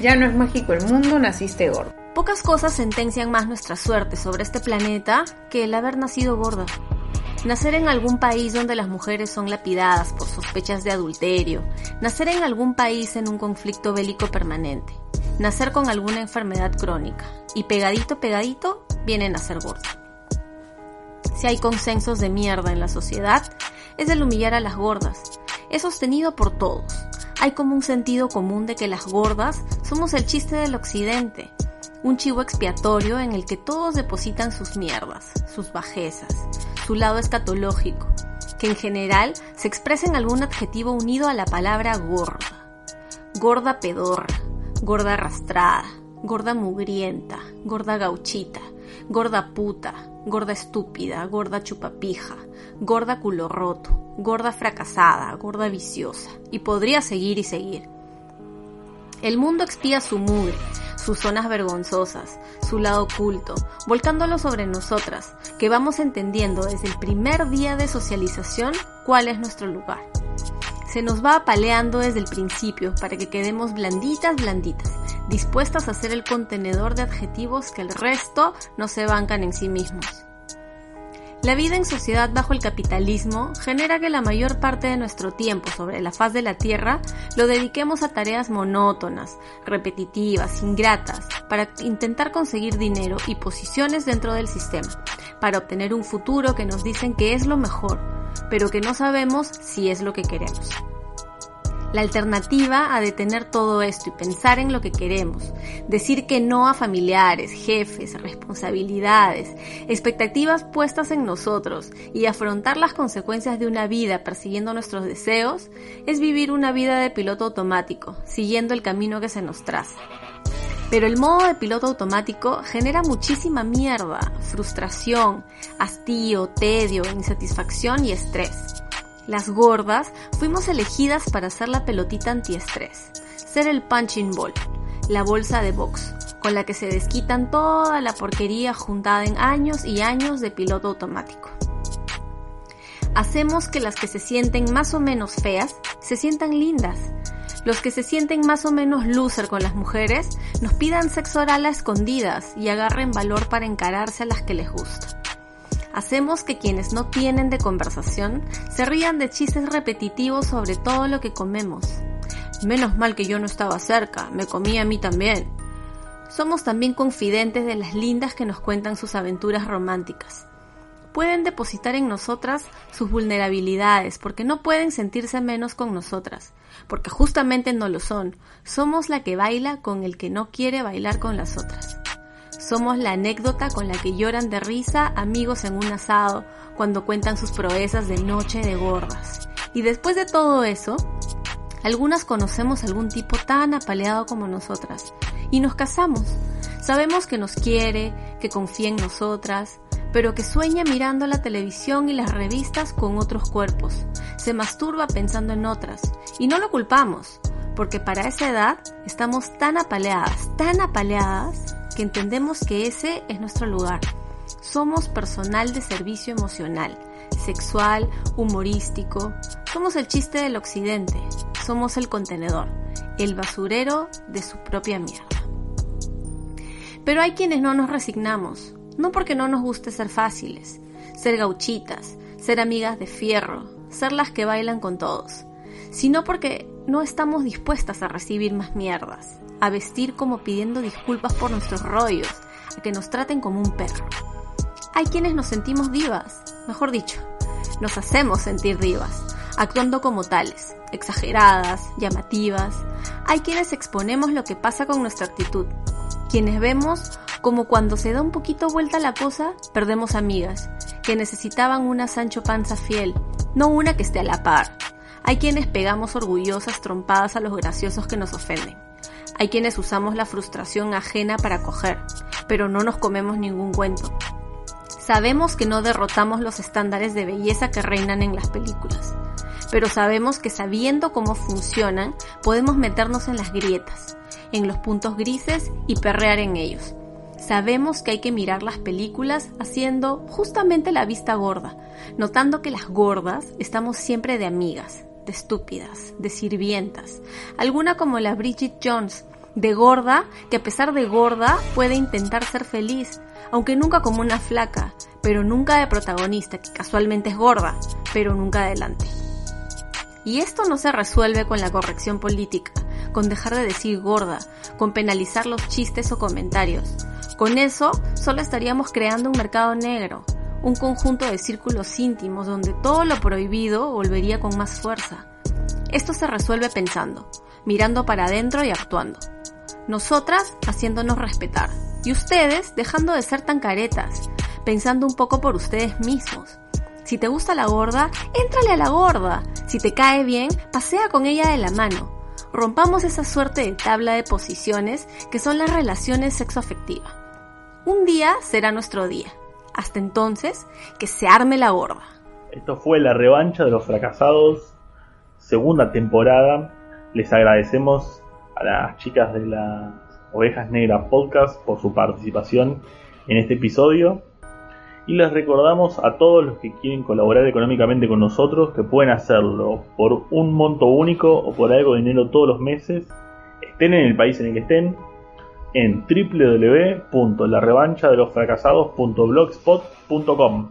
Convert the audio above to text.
Ya no es mágico el mundo, naciste gordo. Pocas cosas sentencian más nuestra suerte sobre este planeta que el haber nacido gorda. Nacer en algún país donde las mujeres son lapidadas por sospechas de adulterio. Nacer en algún país en un conflicto bélico permanente. Nacer con alguna enfermedad crónica. Y pegadito, pegadito, viene a nacer gorda. Si hay consensos de mierda en la sociedad, es el humillar a las gordas. Es sostenido por todos hay como un sentido común de que las gordas somos el chiste del occidente, un chivo expiatorio en el que todos depositan sus mierdas, sus bajezas, su lado escatológico, que en general se expresa en algún adjetivo unido a la palabra gorda. Gorda pedorra, gorda arrastrada, gorda mugrienta, gorda gauchita, gorda puta, gorda estúpida, gorda chupapija, gorda culo roto, gorda fracasada, gorda viciosa, y podría seguir y seguir. El mundo expía su mugre, sus zonas vergonzosas, su lado oculto, volcándolo sobre nosotras, que vamos entendiendo desde el primer día de socialización cuál es nuestro lugar. Se nos va apaleando desde el principio para que quedemos blanditas, blanditas, dispuestas a ser el contenedor de adjetivos que el resto no se bancan en sí mismos. La vida en sociedad bajo el capitalismo genera que la mayor parte de nuestro tiempo sobre la faz de la Tierra lo dediquemos a tareas monótonas, repetitivas, ingratas, para intentar conseguir dinero y posiciones dentro del sistema, para obtener un futuro que nos dicen que es lo mejor, pero que no sabemos si es lo que queremos. La alternativa a detener todo esto y pensar en lo que queremos, decir que no a familiares, jefes, responsabilidades, expectativas puestas en nosotros y afrontar las consecuencias de una vida persiguiendo nuestros deseos, es vivir una vida de piloto automático, siguiendo el camino que se nos traza. Pero el modo de piloto automático genera muchísima mierda, frustración, hastío, tedio, insatisfacción y estrés. Las gordas fuimos elegidas para ser la pelotita antiestrés, ser el punching ball, la bolsa de box, con la que se desquitan toda la porquería juntada en años y años de piloto automático. Hacemos que las que se sienten más o menos feas se sientan lindas. Los que se sienten más o menos loser con las mujeres nos pidan sexo oral a escondidas y agarren valor para encararse a las que les gusta. Hacemos que quienes no tienen de conversación se rían de chistes repetitivos sobre todo lo que comemos. Menos mal que yo no estaba cerca, me comí a mí también. Somos también confidentes de las lindas que nos cuentan sus aventuras románticas. Pueden depositar en nosotras sus vulnerabilidades porque no pueden sentirse menos con nosotras, porque justamente no lo son. Somos la que baila con el que no quiere bailar con las otras. Somos la anécdota con la que lloran de risa amigos en un asado cuando cuentan sus proezas de noche de gordas. Y después de todo eso, algunas conocemos algún tipo tan apaleado como nosotras y nos casamos. Sabemos que nos quiere, que confía en nosotras, pero que sueña mirando la televisión y las revistas con otros cuerpos. Se masturba pensando en otras y no lo culpamos, porque para esa edad estamos tan apaleadas, tan apaleadas que entendemos que ese es nuestro lugar. Somos personal de servicio emocional, sexual, humorístico. Somos el chiste del occidente. Somos el contenedor, el basurero de su propia mierda. Pero hay quienes no nos resignamos, no porque no nos guste ser fáciles, ser gauchitas, ser amigas de fierro, ser las que bailan con todos, sino porque no estamos dispuestas a recibir más mierdas, a vestir como pidiendo disculpas por nuestros rollos, a que nos traten como un perro. Hay quienes nos sentimos divas, mejor dicho, nos hacemos sentir divas, actuando como tales, exageradas, llamativas. Hay quienes exponemos lo que pasa con nuestra actitud, quienes vemos como cuando se da un poquito vuelta la cosa, perdemos amigas, que necesitaban una Sancho Panza fiel, no una que esté a la par. Hay quienes pegamos orgullosas trompadas a los graciosos que nos ofenden. Hay quienes usamos la frustración ajena para coger, pero no nos comemos ningún cuento. Sabemos que no derrotamos los estándares de belleza que reinan en las películas, pero sabemos que sabiendo cómo funcionan, podemos meternos en las grietas, en los puntos grises y perrear en ellos. Sabemos que hay que mirar las películas haciendo justamente la vista gorda, notando que las gordas estamos siempre de amigas, de estúpidas, de sirvientas, alguna como la Bridget Jones, De gorda, que a pesar de gorda puede intentar ser feliz, aunque nunca como una flaca, pero nunca de protagonista, que casualmente es gorda, pero nunca adelante. Y esto no se resuelve con la corrección política, con dejar de decir gorda, con penalizar los chistes o comentarios. Con eso solo estaríamos creando un mercado negro, un conjunto de círculos íntimos donde todo lo prohibido volvería con más fuerza. Esto se resuelve pensando, mirando para adentro y actuando. Nosotras haciéndonos respetar. Y ustedes dejando de ser tan caretas, pensando un poco por ustedes mismos. Si te gusta la gorda, éntrale a la gorda. Si te cae bien, pasea con ella de la mano. Rompamos esa suerte de tabla de posiciones que son las relaciones sexoafectivas. Un día será nuestro día. Hasta entonces, que se arme la gorda. Esto fue la revancha de los fracasados, segunda temporada. Les agradecemos a las chicas de las Ovejas Negras Podcast por su participación en este episodio. Y les recordamos a todos los que quieren colaborar económicamente con nosotros que pueden hacerlo por un monto único o por algo de dinero todos los meses, estén en el país en el que estén, en www.larevanchadelosfracasados.blogspot.com.